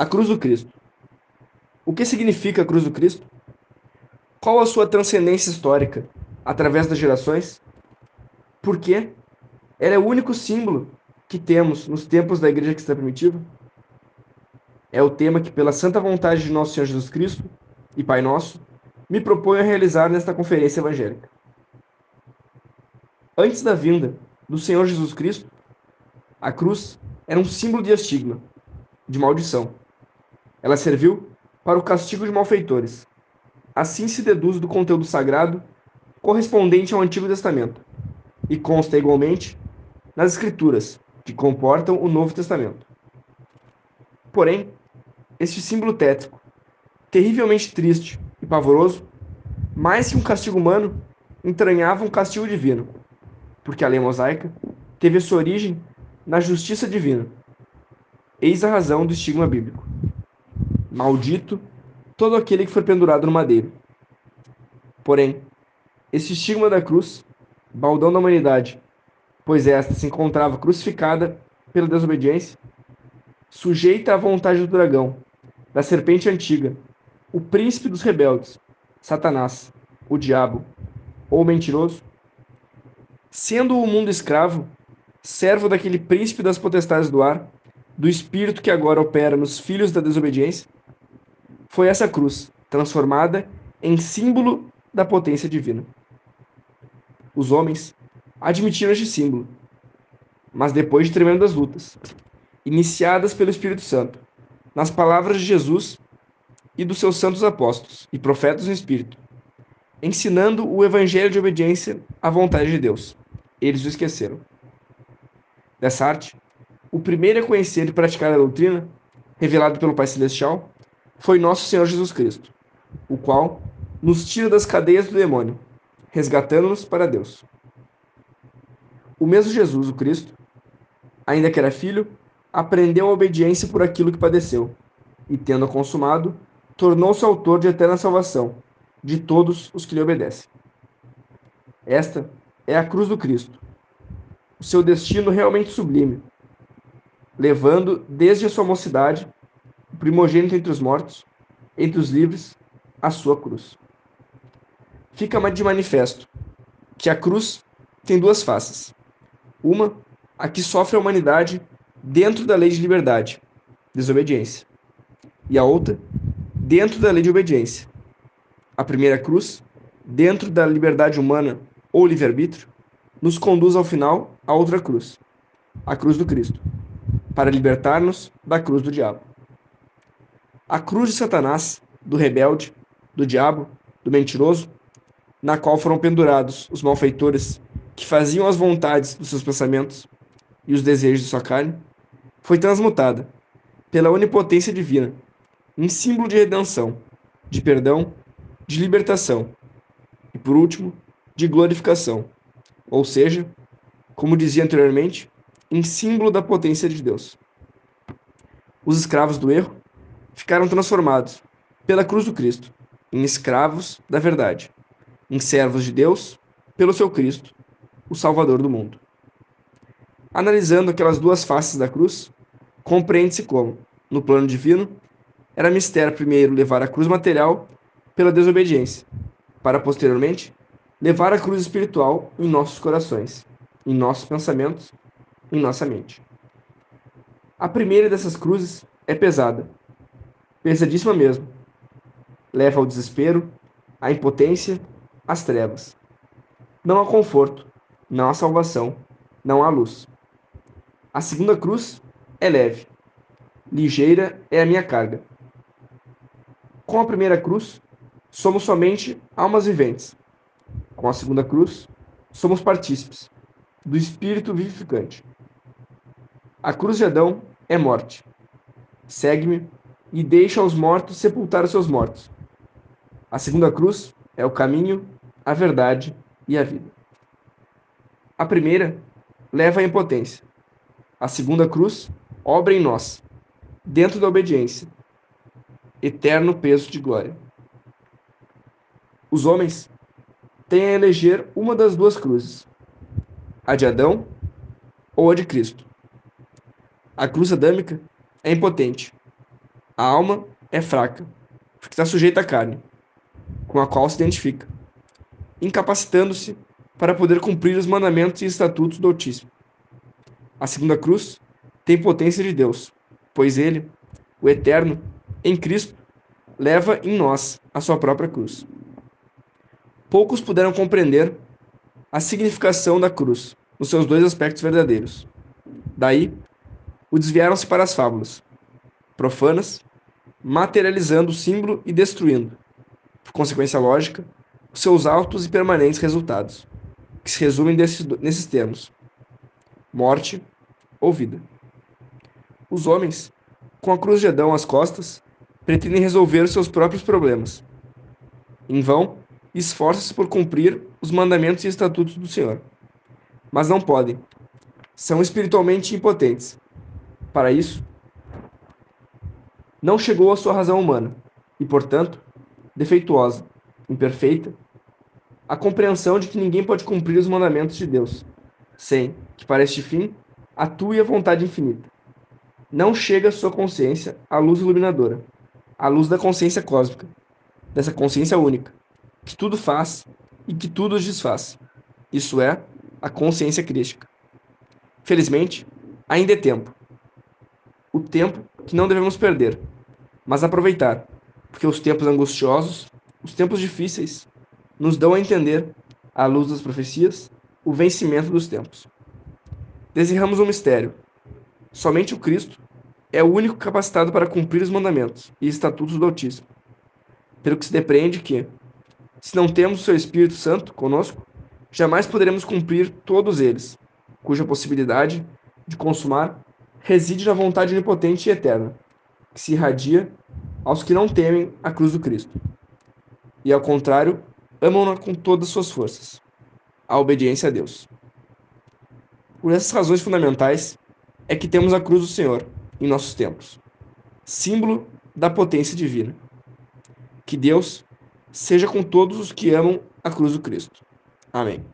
A cruz do Cristo. O que significa a cruz do Cristo? Qual a sua transcendência histórica através das gerações? Por quê? Ela é o único símbolo que temos nos tempos da Igreja Cristã Primitiva? É o tema que, pela santa vontade de nosso Senhor Jesus Cristo e Pai Nosso, me proponho a realizar nesta conferência evangélica. Antes da vinda do Senhor Jesus Cristo, a cruz era um símbolo de estigma, de maldição. Ela serviu para o castigo de malfeitores. Assim se deduz do conteúdo sagrado correspondente ao Antigo Testamento e consta igualmente nas Escrituras, que comportam o Novo Testamento. Porém, este símbolo tétrico, terrivelmente triste e pavoroso, mais que um castigo humano, entranhava um castigo divino, porque a lei mosaica teve sua origem na justiça divina. Eis a razão do estigma bíblico. Maldito todo aquele que for pendurado no madeiro. Porém, esse estigma da cruz, baldão da humanidade, pois esta se encontrava crucificada pela desobediência, sujeita à vontade do dragão, da serpente antiga, o príncipe dos rebeldes, Satanás, o diabo, ou mentiroso, sendo o mundo escravo, servo daquele príncipe das potestades do ar, do espírito que agora opera nos filhos da desobediência, foi essa cruz, transformada em símbolo da potência divina. Os homens admitiram este símbolo, mas depois de tremendas lutas, iniciadas pelo Espírito Santo, nas palavras de Jesus e dos seus santos apóstolos e profetas no Espírito, ensinando o evangelho de obediência à vontade de Deus. Eles o esqueceram. Dessa arte, o primeiro a conhecer e praticar a doutrina, revelado pelo Pai Celestial, foi nosso Senhor Jesus Cristo, o qual nos tira das cadeias do demônio, resgatando-nos para Deus. O mesmo Jesus, o Cristo, ainda que era filho, aprendeu a obediência por aquilo que padeceu, e tendo consumado, tornou-se autor de eterna salvação de todos os que lhe obedecem. Esta é a cruz do Cristo, o seu destino realmente sublime, levando desde a sua mocidade o primogênito entre os mortos, entre os livres, a sua cruz. Fica de manifesto que a cruz tem duas faces. Uma, a que sofre a humanidade dentro da lei de liberdade, desobediência. E a outra, dentro da lei de obediência. A primeira cruz, dentro da liberdade humana ou livre-arbítrio, nos conduz ao final a outra cruz, a cruz do Cristo, para libertar-nos da cruz do diabo. A cruz de Satanás, do rebelde, do diabo, do mentiroso, na qual foram pendurados os malfeitores que faziam as vontades dos seus pensamentos e os desejos de sua carne, foi transmutada pela onipotência divina em símbolo de redenção, de perdão, de libertação e, por último, de glorificação, ou seja, como dizia anteriormente, em símbolo da potência de Deus. Os escravos do erro ficaram transformados pela cruz do Cristo em escravos da verdade, em servos de Deus pelo seu Cristo, o Salvador do mundo. Analisando aquelas duas faces da cruz, compreende-se como, no plano divino, era mistério primeiro levar a cruz material pela desobediência, para posteriormente levar a cruz espiritual em nossos corações, em nossos pensamentos, em nossa mente. A primeira dessas cruzes é pesada, pesadíssima mesmo. Leva ao desespero, à impotência, às trevas. Não há conforto, não há salvação, não há luz. A segunda cruz é leve. Ligeira é a minha carga. Com a primeira cruz, somos somente almas viventes. Com a segunda cruz, somos partícipes do Espírito vivificante. A cruz de Adão é morte. Segue-me e deixa os mortos sepultar os seus mortos. A segunda cruz é o caminho, a verdade e a vida. A primeira leva à impotência. A segunda cruz obra em nós, dentro da obediência, eterno peso de glória. Os homens têm a eleger uma das duas cruzes, a de Adão ou a de Cristo. A cruz adâmica é impotente, A alma é fraca, porque está sujeita à carne, com a qual se identifica, incapacitando-se para poder cumprir os mandamentos e estatutos do Altíssimo. A segunda cruz tem potência de Deus, pois ele, o Eterno, em Cristo, leva em nós a sua própria cruz. Poucos puderam compreender a significação da cruz nos seus dois aspectos verdadeiros. Daí, o desviaram-se para as fábulas, profanas, materializando o símbolo e destruindo, por consequência lógica, os seus altos e permanentes resultados, que se resumem nesses termos: morte ou vida. Os homens, com a cruz de Adão às costas, pretendem resolver os seus próprios problemas. Em vão, esforçam-se por cumprir os mandamentos e estatutos do Senhor. Mas não podem. São espiritualmente impotentes. Para isso, não chegou à sua razão humana e, portanto, defeituosa, imperfeita, a compreensão de que ninguém pode cumprir os mandamentos de Deus, sem que, para este fim, atue a vontade infinita. Não chega à sua consciência a luz iluminadora, a luz da consciência cósmica, dessa consciência única, que tudo faz e que tudo desfaz. Isso é a consciência crística. Felizmente, ainda é tempo. O tempo que não devemos perder, mas aproveitar, porque os tempos angustiosos, os tempos difíceis, nos dão a entender, à luz das profecias, o vencimento dos tempos. Desirramos um mistério. Somente o Cristo é o único capacitado para cumprir os mandamentos e estatutos do Altíssimo. Pelo que se depreende que, se não temos o seu Espírito Santo conosco, jamais poderemos cumprir todos eles, cuja possibilidade de consumar reside na vontade onipotente e eterna, que se irradia aos que não temem a cruz do Cristo. E ao contrário, amam-na com todas as suas forças, a obediência a Deus. Por essas razões fundamentais é que temos a cruz do Senhor em nossos tempos, símbolo da potência divina. Que Deus seja com todos os que amam a cruz do Cristo. Amém.